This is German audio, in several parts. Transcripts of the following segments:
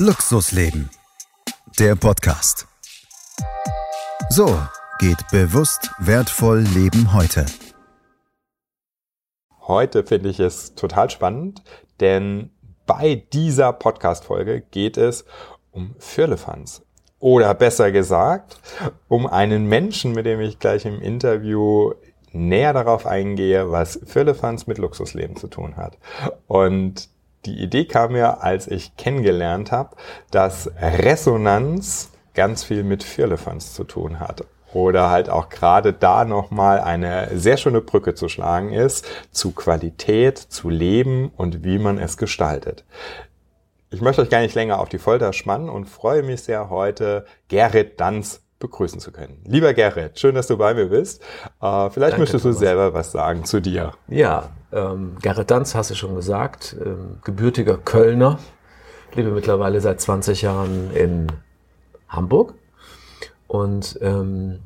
Luxusleben. Der Podcast. So geht bewusst wertvoll Leben heute. Heute finde ich es total spannend, denn bei dieser Podcast-Folge geht es um Firlefanz. Oder besser gesagt, um einen Menschen, mit dem ich gleich im Interview näher darauf eingehe, was Firlefanz mit Luxusleben zu tun hat. Und die Idee kam mir, als ich kennengelernt habe, dass Resonanz ganz viel mit Firlefanz zu tun hat. Oder halt auch gerade da nochmal eine sehr schöne Brücke zu schlagen ist zu Qualität, zu Leben und wie man es gestaltet. Ich möchte euch gar nicht länger auf die Folter spannen und freue mich sehr, heute Gerrit Danz begrüßen zu können. Lieber Gerrit, schön, dass du bei mir bist. Äh, vielleicht Danke, möchtest du Thomas. selber was sagen zu dir. Ja, ähm, Gerrit Danz, hast du schon gesagt, ähm, gebürtiger Kölner, lebe mittlerweile seit 20 Jahren in Hamburg und ähm,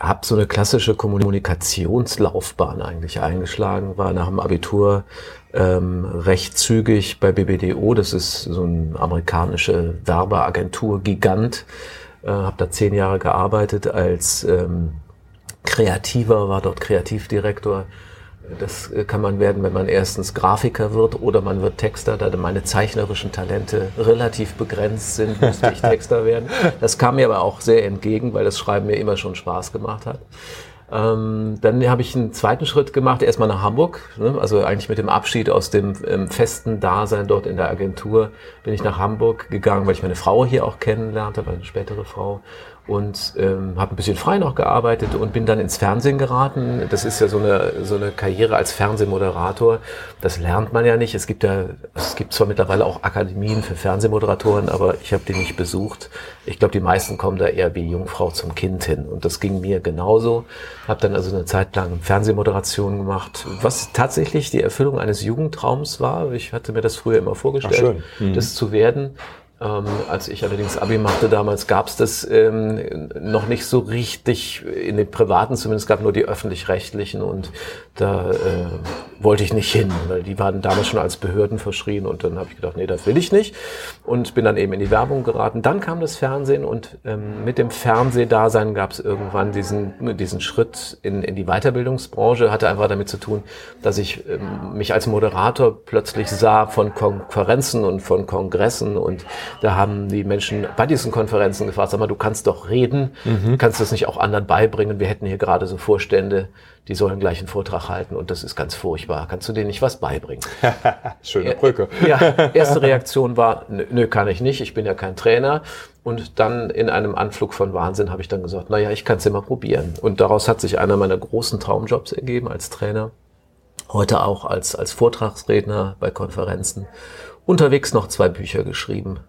habe so eine klassische Kommunikationslaufbahn eigentlich eingeschlagen, war nach dem Abitur ähm, recht zügig bei BBDO, das ist so eine amerikanische Werbeagentur, Gigant, äh, habe da zehn Jahre gearbeitet als ähm, Kreativer, war dort Kreativdirektor. Das äh, kann man werden, wenn man erstens Grafiker wird oder man wird Texter. Da meine zeichnerischen Talente relativ begrenzt sind, musste ich Texter werden. Das kam mir aber auch sehr entgegen, weil das Schreiben mir immer schon Spaß gemacht hat. Ähm, dann habe ich einen zweiten Schritt gemacht, erstmal nach Hamburg. Ne? Also eigentlich mit dem Abschied aus dem ähm, festen Dasein dort in der Agentur bin ich nach Hamburg gegangen, weil ich meine Frau hier auch kennenlernte, meine spätere Frau und ähm, habe ein bisschen frei noch gearbeitet und bin dann ins Fernsehen geraten. Das ist ja so eine, so eine Karriere als Fernsehmoderator. Das lernt man ja nicht. Es gibt ja, es gibt zwar mittlerweile auch Akademien für Fernsehmoderatoren, aber ich habe die nicht besucht. Ich glaube, die meisten kommen da eher wie Jungfrau zum Kind hin. Und das ging mir genauso. Habe dann also eine Zeit lang Fernsehmoderation gemacht, was tatsächlich die Erfüllung eines Jugendtraums war. Ich hatte mir das früher immer vorgestellt, mhm. das zu werden. Ähm, als ich allerdings Abi machte damals, gab es das ähm, noch nicht so richtig in den privaten, zumindest gab nur die öffentlich-rechtlichen und da äh, wollte ich nicht hin, weil die waren damals schon als Behörden verschrien und dann habe ich gedacht, nee, das will ich nicht und bin dann eben in die Werbung geraten. Dann kam das Fernsehen und ähm, mit dem Fernsehdasein gab es irgendwann diesen, diesen Schritt in, in die Weiterbildungsbranche, hatte einfach damit zu tun, dass ich ähm, mich als Moderator plötzlich sah von Konferenzen und von Kongressen und da haben die Menschen bei diesen Konferenzen gefragt, sag mal, du kannst doch reden, mhm. kannst das nicht auch anderen beibringen? Wir hätten hier gerade so Vorstände, die sollen gleich einen Vortrag halten und das ist ganz furchtbar. Kannst du denen nicht was beibringen? Schöne Brücke. ja, erste Reaktion war, nö, kann ich nicht, ich bin ja kein Trainer. Und dann in einem Anflug von Wahnsinn habe ich dann gesagt, naja, ich kann es immer probieren. Und daraus hat sich einer meiner großen Traumjobs ergeben als Trainer. Heute auch als, als Vortragsredner bei Konferenzen. Unterwegs noch zwei Bücher geschrieben.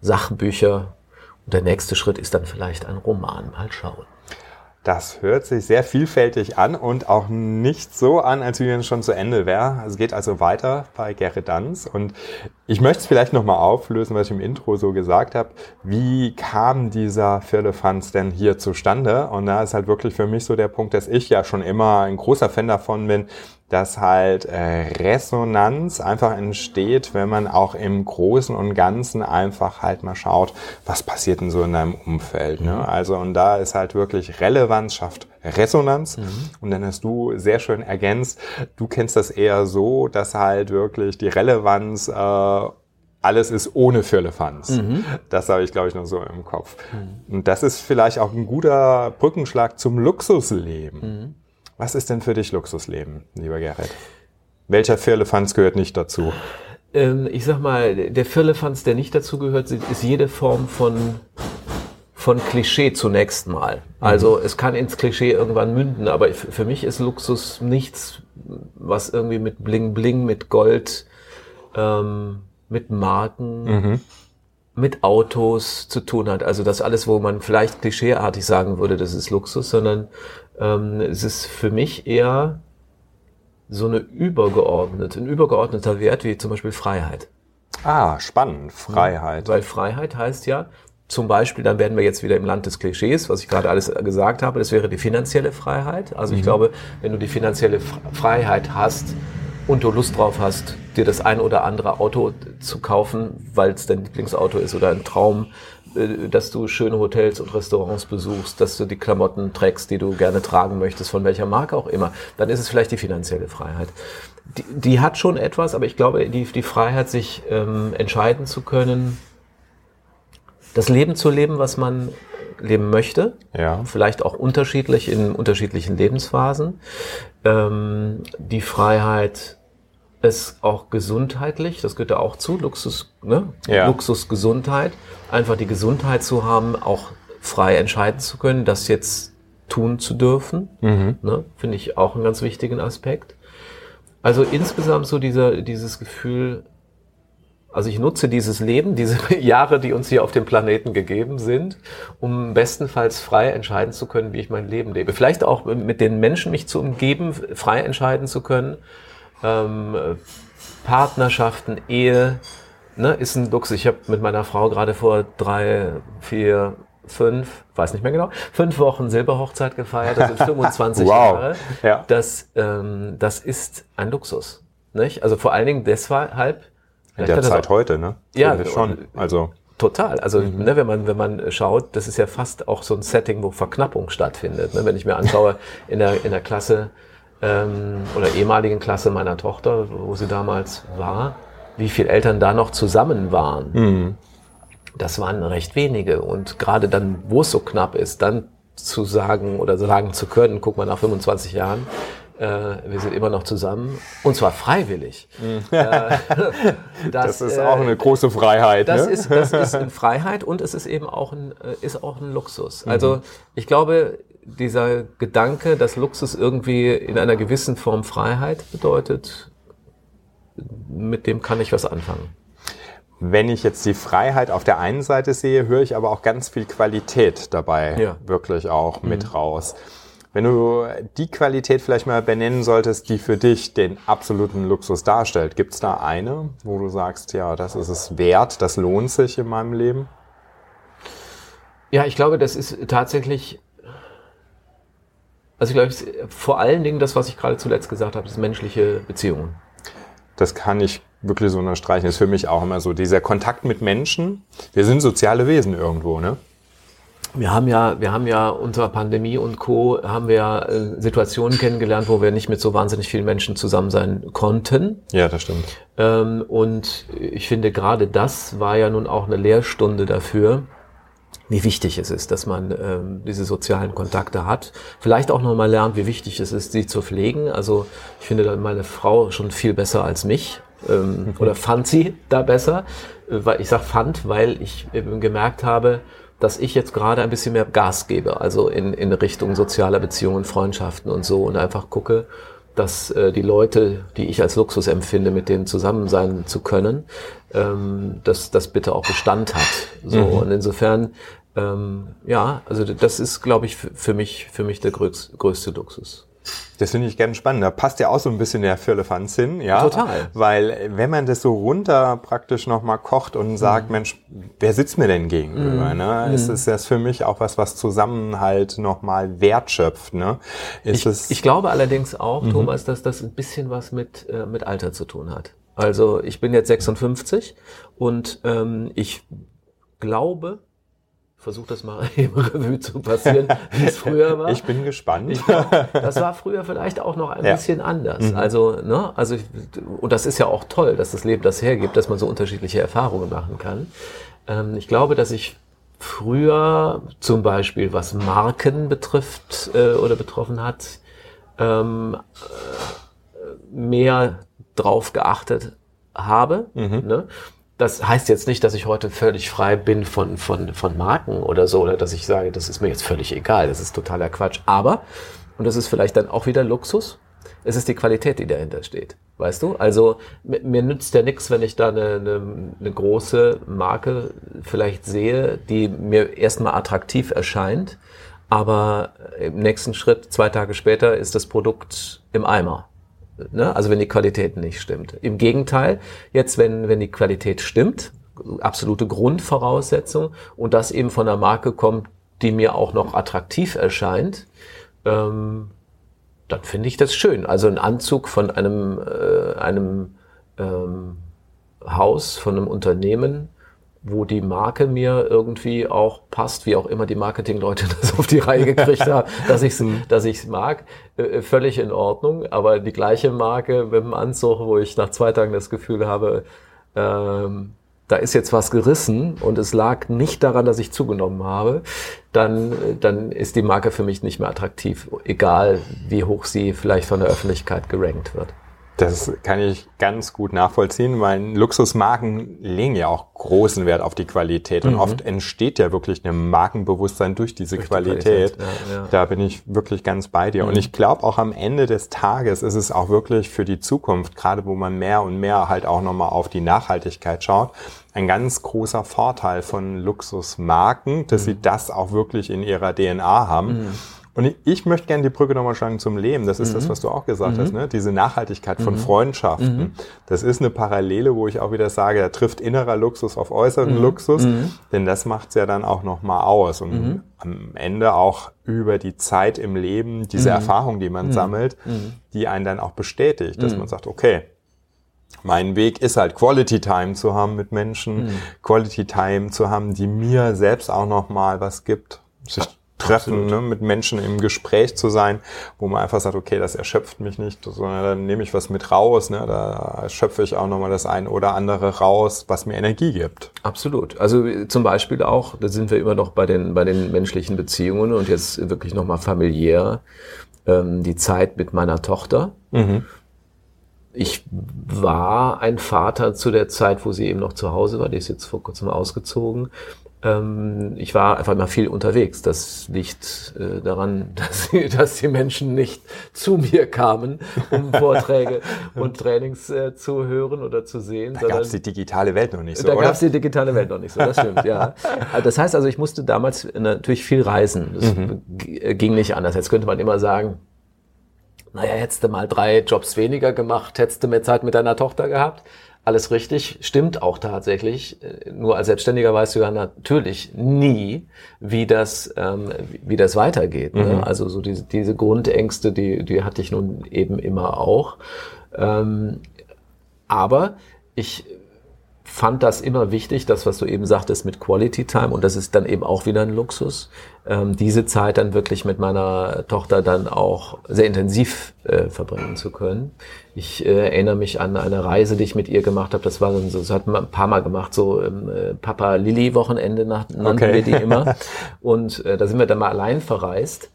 Sachbücher. Und der nächste Schritt ist dann vielleicht ein Roman. Mal schauen. Das hört sich sehr vielfältig an und auch nicht so an, als wenn es schon zu Ende wäre. Es geht also weiter bei Gerrit Danz und ich möchte es vielleicht nochmal auflösen, was ich im Intro so gesagt habe. Wie kam dieser Firlefanz denn hier zustande? Und da ist halt wirklich für mich so der Punkt, dass ich ja schon immer ein großer Fan davon bin, dass halt äh, Resonanz einfach entsteht, wenn man auch im Großen und Ganzen einfach halt mal schaut, was passiert denn so in deinem Umfeld. Ne? Mhm. Also und da ist halt wirklich Relevanz schafft Resonanz. Mhm. Und dann hast du sehr schön ergänzt, du kennst das eher so, dass halt wirklich die Relevanz äh, alles ist ohne Firlefanz. Mhm. Das habe ich, glaube ich, noch so im Kopf. Mhm. Und das ist vielleicht auch ein guter Brückenschlag zum Luxusleben. Mhm. Was ist denn für dich Luxusleben, lieber Gerrit? Welcher Firlefanz gehört nicht dazu? Ähm, ich sag mal, der Firlefanz, der nicht dazu gehört, ist jede Form von von Klischee zunächst mal. Also mhm. es kann ins Klischee irgendwann münden, aber für mich ist Luxus nichts, was irgendwie mit Bling Bling, mit Gold, ähm, mit Marken, mhm. mit Autos zu tun hat. Also das alles, wo man vielleicht klischeeartig sagen würde, das ist Luxus, sondern ähm, es ist für mich eher so eine übergeordnete, ein übergeordneter Wert wie zum Beispiel Freiheit. Ah, spannend, Freiheit. Weil Freiheit heißt ja, zum Beispiel, dann werden wir jetzt wieder im Land des Klischees, was ich gerade alles gesagt habe, das wäre die finanzielle Freiheit. Also ich mhm. glaube, wenn du die finanzielle Freiheit hast, und du Lust drauf hast, dir das ein oder andere Auto zu kaufen, weil es dein Lieblingsauto ist oder ein Traum, äh, dass du schöne Hotels und Restaurants besuchst, dass du die Klamotten trägst, die du gerne tragen möchtest, von welcher Marke auch immer, dann ist es vielleicht die finanzielle Freiheit. Die, die hat schon etwas, aber ich glaube, die, die Freiheit, sich ähm, entscheiden zu können, das Leben zu leben, was man leben möchte. Ja. Vielleicht auch unterschiedlich in unterschiedlichen Lebensphasen. Ähm, die Freiheit, es auch gesundheitlich, das gehört ja auch zu, Luxus, ne? Ja. Luxus, Gesundheit, einfach die Gesundheit zu haben, auch frei entscheiden zu können, das jetzt tun zu dürfen, ne? finde ich auch einen ganz wichtigen Aspekt. Also insgesamt so dieser, dieses Gefühl, also ich nutze dieses Leben, diese Jahre, die uns hier auf dem Planeten gegeben sind, um bestenfalls frei entscheiden zu können, wie ich mein Leben lebe. Vielleicht auch mit den Menschen mich zu umgeben, frei entscheiden zu können. Ähm, Partnerschaften, Ehe, ne, ist ein Luxus. Ich habe mit meiner Frau gerade vor drei, vier, fünf, weiß nicht mehr genau, fünf Wochen Silberhochzeit gefeiert. Das sind 25 Wow. Jahre. Ja. Das, ähm, das ist ein Luxus. Nicht? Also vor allen Dingen deshalb. In der Zeit auch- heute, ne? Ja, Finde ich schon. Also, Total. Also Mhm. ne, wenn man wenn man schaut, das ist ja fast auch so ein Setting, wo Verknappung stattfindet. Ne? Wenn ich mir anschaue in der in der Klasse ähm, oder ehemaligen Klasse meiner Tochter, wo sie damals war, wie viele Eltern da noch zusammen waren. Mhm. Das waren recht wenige. Und gerade dann, wo es so knapp ist, dann zu sagen oder sagen zu können, guck mal nach 25 Jahren, äh, wir sind immer noch zusammen und zwar freiwillig. Äh, Mhm. das ist äh, auch eine große Freiheit, das ne? ist, das ist eine Freiheit und es ist eben auch ein, äh, ist auch ein Luxus. Mhm. Also ich glaube, dieser Gedanke, dass Luxus irgendwie in einer gewissen Form Freiheit bedeutet, mit dem kann ich was anfangen. Wenn ich jetzt die Freiheit auf der einen Seite sehe, höre ich aber auch ganz viel Qualität dabei Ja. wirklich auch mit raus. Wenn du die Qualität vielleicht mal benennen solltest, die für dich den absoluten Luxus darstellt, gibt es da eine, wo du sagst, ja, das ist es wert, das lohnt sich in meinem Leben? Ja, ich glaube, das ist tatsächlich, also ich glaube, vor allen Dingen das, was ich gerade zuletzt gesagt habe, das menschliche Beziehungen. Das kann ich wirklich so unterstreichen. Das ist für mich auch immer so. Dieser Kontakt mit Menschen. Wir sind soziale Wesen irgendwo, ne? Wir haben ja, wir haben ja unter Pandemie und Co. haben wir ja, äh, Situationen kennengelernt, wo wir nicht mit so wahnsinnig vielen Menschen zusammen sein konnten. Ja, das stimmt. Ähm, und ich finde, gerade das war ja nun auch eine Lehrstunde dafür, wie wichtig es ist, dass man ähm, diese sozialen Kontakte hat. Vielleicht auch nochmal lernt, wie wichtig es ist, sie zu pflegen. Also ich finde da meine Frau schon viel besser als mich. Ähm, oder fand sie da besser. Äh, Weil ich sag fand, weil ich eben gemerkt habe, dass ich jetzt gerade ein bisschen mehr Gas gebe, also in, in Richtung sozialer Beziehungen, Freundschaften und so und einfach gucke, dass äh, die Leute, die ich als Luxus empfinde, mit denen zusammen sein zu können, ähm, dass das bitte auch Bestand hat. So und insofern, ähm, ja, also das ist, glaube ich, für mich für mich der größ, größte Luxus. Das finde ich ganz spannend. Da passt ja auch so ein bisschen der Firlefanz hin, ja. Total. Weil äh, wenn man das so runter praktisch nochmal kocht und sagt, Mhm. Mensch, wer sitzt mir denn gegenüber? Ne? Ist es das für mich auch was, was Zusammenhalt nochmal wertschöpft? Ne? Ist Ich, es, ich glaube allerdings auch, Thomas, dass das ein bisschen was mit, äh, mit Alter zu tun hat. Also ich bin jetzt 56 und ähm, ich glaube, versuche das mal im Revue zu passieren, wie es früher war. ich bin gespannt. Ich glaub, das war früher vielleicht auch noch ein Ja. bisschen anders. Also, ne, also, ich- und das ist ja auch toll, dass das Leben das hergibt, dass man so unterschiedliche Erfahrungen machen kann. Ähm, ich glaube, dass ich früher zum Beispiel, was Marken betrifft äh, oder betroffen hat, ähm, äh, mehr drauf geachtet habe. Ne? Das heißt jetzt nicht, dass ich heute völlig frei bin von, von, von Marken oder so, oder dass ich sage, das ist mir jetzt völlig egal, das ist totaler Quatsch. Aber, und das ist vielleicht dann auch wieder Luxus, es ist die Qualität, die dahinter steht. Weißt du? Also mir, nützt ja nichts, wenn ich da eine, eine, eine große Marke vielleicht sehe, die mir erstmal attraktiv erscheint, aber im nächsten Schritt, zwei Tage später, ist das Produkt im Eimer. Ne? Also wenn die Qualität nicht stimmt. Im Gegenteil, jetzt wenn, wenn die Qualität stimmt, absolute Grundvoraussetzung und das eben von einer Marke kommt, die mir auch noch attraktiv erscheint, ähm, dann finde ich das schön. Also ein Anzug von einem, äh, einem ähm, Haus, von einem Unternehmen, wo die Marke mir irgendwie auch passt, wie auch immer die Marketingleute das auf die Reihe gekriegt haben, dass ich es dass ich's mag, äh, völlig in Ordnung. Aber die gleiche Marke mit dem Anzug, wo ich nach zwei Tagen das Gefühl habe, ähm, da ist jetzt was gerissen und es lag nicht daran, dass ich zugenommen habe, dann, dann ist die Marke für mich nicht mehr attraktiv, egal wie hoch sie vielleicht von der Öffentlichkeit gerankt wird. Das kann ich ganz gut nachvollziehen, weil Luxusmarken legen ja auch großen Wert auf die Qualität und mhm. oft entsteht ja wirklich ein Markenbewusstsein durch diese durch Qualität. Die Qualität. Ja, ja. Da bin ich wirklich ganz bei dir. Mhm. Und ich glaube auch am Ende des Tages ist es auch wirklich für die Zukunft, gerade wo man mehr und mehr halt auch nochmal auf die Nachhaltigkeit schaut, ein ganz großer Vorteil von Luxusmarken, dass mhm. sie das auch wirklich in ihrer DNA haben. Mhm. Und ich möchte gerne die Brücke nochmal schlagen zum Leben. Das ist mhm. das, was du auch gesagt mhm. hast, ne? diese Nachhaltigkeit von mhm. Freundschaften. Mhm. Das ist eine Parallele, wo ich auch wieder sage, da trifft innerer Luxus auf äußeren mhm. Luxus, mhm. denn das macht's ja dann auch nochmal aus. Und am Ende auch über die Zeit im Leben, diese Erfahrung, die man sammelt, die einen dann auch bestätigt, dass man sagt, okay, mein Weg ist halt Quality Time zu haben mit Menschen, Quality Time zu haben, die mir selbst auch nochmal was gibt. Sich treffen, ne, mit Menschen im Gespräch zu sein, wo man einfach sagt, okay, das erschöpft mich nicht, sondern dann nehme ich was mit raus, ne, da schöpfe ich auch nochmal das ein oder andere raus, was mir Energie gibt. Absolut. Also zum Beispiel auch, da sind wir immer noch bei den, bei den menschlichen Beziehungen und jetzt wirklich nochmal familiär, ähm, die Zeit mit meiner Tochter. Mhm. Ich war ein Vater zu der Zeit, wo sie eben noch zu Hause war, die ist jetzt vor kurzem ausgezogen ich war einfach immer viel unterwegs. Das liegt äh, daran, dass, dass, die Menschen nicht zu mir kamen, um Vorträge und Trainings äh, zu hören oder zu sehen. Da gab es die digitale Welt noch nicht so, Da gab es die digitale Welt noch nicht so, das stimmt, ja. Also das heißt also, ich musste damals natürlich viel reisen. Das mhm. ging nicht anders. Jetzt könnte man immer sagen, naja, hättest du mal drei Jobs weniger gemacht, hättest du mehr Zeit mit deiner Tochter gehabt alles richtig, stimmt auch tatsächlich. Nur als Selbstständiger weißt du ja natürlich nie, wie das, ähm, wie das weitergeht. Ne? Mhm. Also so diese, diese Grundängste, die, die hatte ich nun eben immer auch. Ähm, aber ich fand das immer wichtig, das, was du eben sagtest mit Quality Time, und das ist dann eben auch wieder ein Luxus, ähm, diese Zeit dann wirklich mit meiner Tochter dann auch sehr intensiv äh, verbringen zu können. Ich äh, erinnere mich an eine Reise, die ich mit ihr gemacht habe. Das war so, das hat man ein paar Mal gemacht, so äh, Papa Lilly Wochenende nannten okay. wir die immer. Und äh, da sind wir dann mal allein verreist.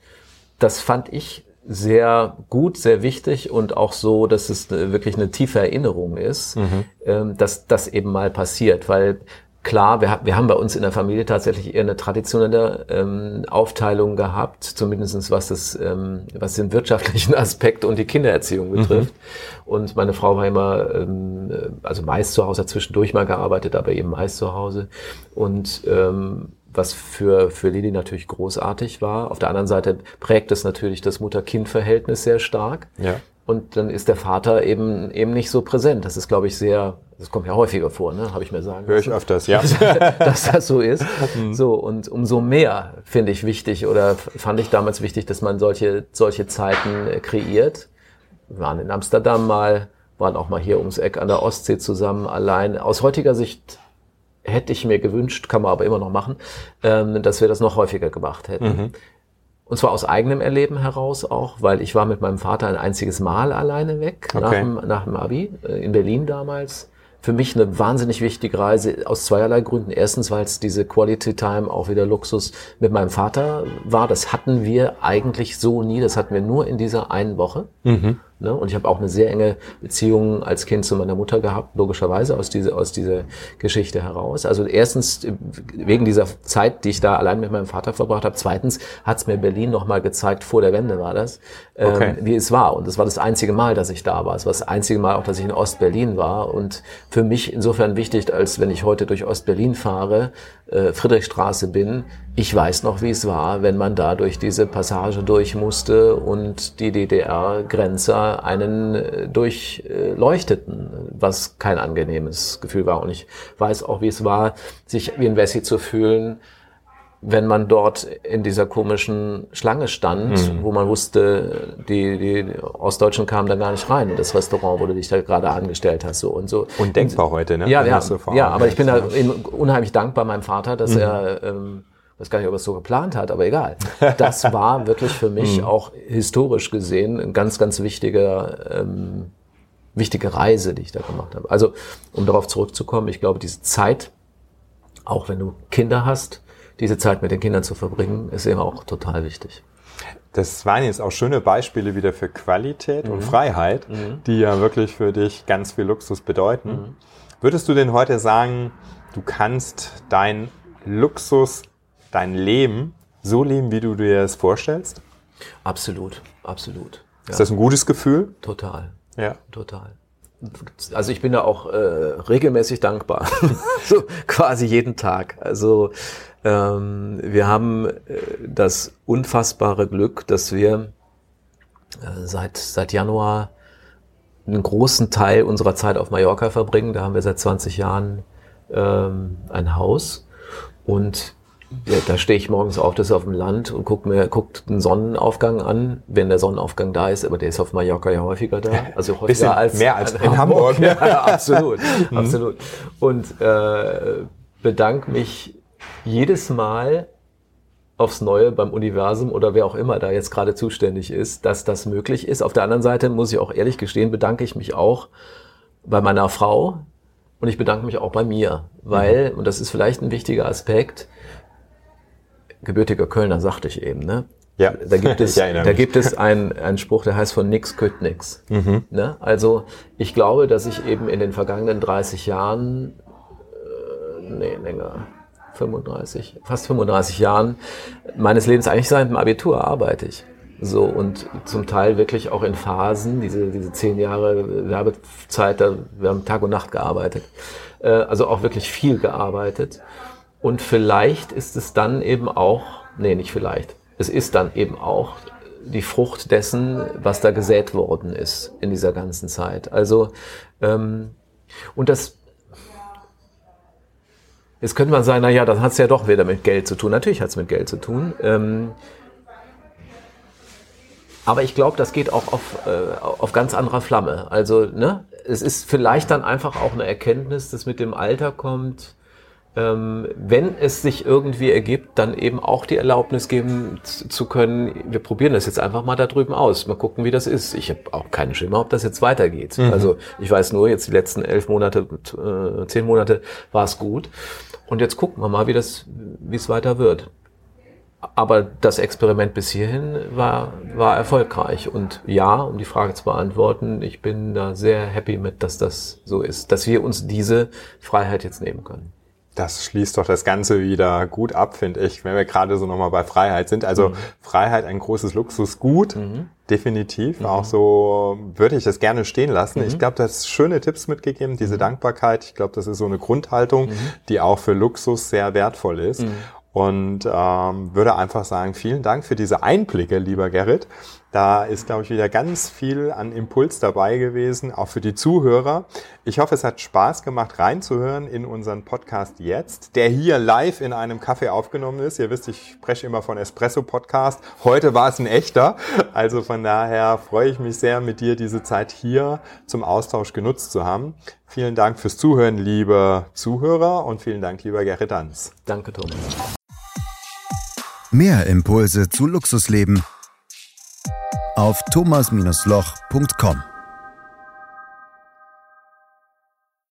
Das fand ich sehr gut, sehr wichtig und auch so, dass es wirklich eine tiefe Erinnerung ist, mhm. Ähm, dass das eben mal passiert, weil klar, wir, wir haben bei uns in der Familie tatsächlich eher eine traditionelle ähm, Aufteilung gehabt, zumindestens was das, ähm, was den wirtschaftlichen Aspekt und die Kindererziehung mhm. betrifft. Mhm. Und meine Frau war immer, ähm, also meist zu Hause, hat zwischendurch mal gearbeitet, aber eben meist zu Hause. Und ähm, was für, für Lili natürlich großartig war. Auf der anderen Seite prägt es natürlich das Mutter-Kind-Verhältnis sehr stark. Ja. Und dann ist der Vater eben, eben nicht so präsent. Das ist, glaube ich, sehr, das kommt ja häufiger vor, ne? habe ich mir sagen Höre ich öfters, ja. dass das so ist. Mhm. So, und umso mehr finde ich wichtig oder fand ich damals wichtig, dass man solche, solche Zeiten kreiert. Wir waren in Amsterdam mal, waren auch mal hier ums Eck an der Ostsee zusammen allein. Aus heutiger Sicht hätte ich mir gewünscht, kann man aber immer noch machen, ähm, dass wir das noch häufiger gemacht hätten. Mhm. Und zwar aus eigenem Erleben heraus auch, weil ich war mit meinem Vater ein einziges Mal alleine weg, okay. nach, dem, nach dem Abi, äh, in Berlin damals. Für mich eine wahnsinnig wichtige Reise aus zweierlei Gründen. Erstens, weil es diese Quality Time, auch wieder Luxus mit meinem Vater war. Das hatten wir eigentlich so nie. Das hatten wir nur in dieser einen Woche. Mhm. Ne? Und ich habe auch eine sehr enge Beziehung als Kind zu meiner Mutter gehabt, logischerweise aus, diese, aus dieser Geschichte heraus. Also erstens wegen dieser Zeit, die ich da allein mit meinem Vater verbracht habe. Zweitens hat es mir Berlin nochmal gezeigt, vor der Wende war das, ähm, okay. wie es war. Und es war das einzige Mal, dass ich da war. Es war das einzige Mal auch, dass ich in Ostberlin war. Und für mich insofern wichtig, als wenn ich heute durch Ostberlin fahre, äh, Friedrichstraße bin, ich weiß noch, wie es war, wenn man da durch diese Passage durch musste und die Einen äh, durchleuchteten, was kein angenehmes Gefühl war. Und ich weiß auch, wie es war, sich wie ein Wessi zu fühlen, wenn man dort in dieser komischen Schlange stand, mhm. wo man wusste, die, die Ostdeutschen kamen da gar nicht rein in das Restaurant, wo du dich da gerade angestellt hast. So und so. Undenkbar heute, ne? Ja, ja, ja aber ich bin da unheimlich dankbar meinem Vater, dass mhm. er, ähm, weiß gar nicht, ob er es so geplant hat, aber egal. Das war wirklich für mich mhm. auch historisch gesehen ein ganz, ganz wichtiger, ähm, wichtige Reise, die ich da gemacht habe. Also, um darauf zurückzukommen, ich glaube, diese Zeit, auch wenn du Kinder hast, diese Zeit mit den Kindern zu verbringen, ist eben auch total wichtig. Das waren jetzt auch schöne Beispiele wieder für Qualität mhm. und Freiheit, mhm. die ja wirklich für dich ganz viel Luxus bedeuten. Mhm. Würdest du denn heute sagen, du kannst dein Luxus, dein Leben so leben, wie du dir es vorstellst? Absolut, absolut. Ja. Ist das ein gutes Gefühl? Total. Ja. Total. Also ich bin da auch äh, regelmäßig dankbar, so quasi jeden Tag. Also ähm, wir haben äh, das unfassbare Glück, dass wir äh, seit, seit Januar einen großen Teil unserer Zeit auf Mallorca verbringen. Da haben wir seit 20 Jahren ähm, ein Haus und ja, da stehe ich morgens auf, das ist auf dem Land und guck mir guckt einen Sonnenaufgang an, wenn der Sonnenaufgang da ist, aber der ist auf Mallorca ja häufiger da, also häufiger als mehr als in Hamburg. Hamburg. Ja, absolut, mhm. absolut. Und äh, bedanke mich jedes Mal aufs Neue beim Universum oder wer auch immer da jetzt gerade zuständig ist, dass das möglich ist. Auf der anderen Seite muss ich auch ehrlich gestehen, bedanke ich mich auch bei meiner Frau und ich bedanke mich auch bei mir, weil, mhm. und das ist vielleicht ein wichtiger Aspekt, gebürtiger Kölner sagte ich eben, ne? Ja. Da gibt es, da gibt es einen, einen Spruch, der heißt von nix kütt nix. Mhm. Ne? Also ich glaube, dass ich eben in den vergangenen 30 Jahren, äh, nee, länger, 35, fast 35 Jahren meines Lebens, eigentlich seit dem Abitur arbeite ich. So, und zum Teil wirklich auch in Phasen, diese, diese zehn Jahre Werbezeit, da, wir haben Tag und Nacht gearbeitet. Äh, also auch wirklich viel gearbeitet. Und vielleicht ist es dann eben auch, nee, nicht vielleicht, es ist dann eben auch die Frucht dessen, was da gesät worden ist in dieser ganzen Zeit. Also, ähm, und das Jetzt könnte man sagen, na ja, das hat es ja doch wieder mit Geld zu tun. Natürlich hat es mit Geld zu tun. Ähm, aber ich glaube, das geht auch auf, äh, auf ganz anderer Flamme. Also, ne, es ist vielleicht dann einfach auch eine Erkenntnis, dass mit dem Alter kommt, ähm, wenn es sich irgendwie ergibt, dann eben auch die Erlaubnis geben zu können, wir probieren das jetzt einfach mal da drüben aus, mal gucken, wie das ist. Ich habe auch keinen Schimmer, ob das jetzt weitergeht. Mhm. Also ich weiß nur, jetzt die letzten elf Monate, äh, zehn Monate war es gut. Und jetzt gucken wir mal, wie das, wie es weiter wird. Aber das Experiment bis hierhin war, war erfolgreich. Und ja, um die Frage zu beantworten, ich bin da sehr happy mit, dass das so ist, dass wir uns diese Freiheit jetzt nehmen können. Das schließt doch das Ganze wieder gut ab, finde ich, wenn wir gerade so nochmal bei Freiheit sind. Also mhm. Freiheit ein großes Luxusgut, mhm. definitiv. Mhm. Auch so würde ich das gerne stehen lassen. Ich mhm. glaube, du hast schöne Tipps mitgegeben, diese mhm. Dankbarkeit. Ich glaube, das ist so eine Grundhaltung, mhm. die auch für Luxus sehr wertvoll ist. Und ähm, würde einfach sagen, vielen Dank für diese Einblicke, lieber Gerrit. Da ist, glaube ich, wieder ganz viel an Impuls dabei gewesen, auch für die Zuhörer. Ich hoffe, es hat Spaß gemacht, reinzuhören in unseren Podcast jetzt, der hier live in einem Café aufgenommen ist. Ihr wisst, ich spreche immer von Espresso Podcast. Heute war es ein echter. Also von daher freue ich mich sehr, mit dir diese Zeit hier zum Austausch genutzt zu haben. Vielen Dank fürs Zuhören, liebe Zuhörer, und vielen Dank, lieber Gerrit Danz. Danke, Thomas. Mehr Impulse zu Luxusleben auf thomas-loch.com.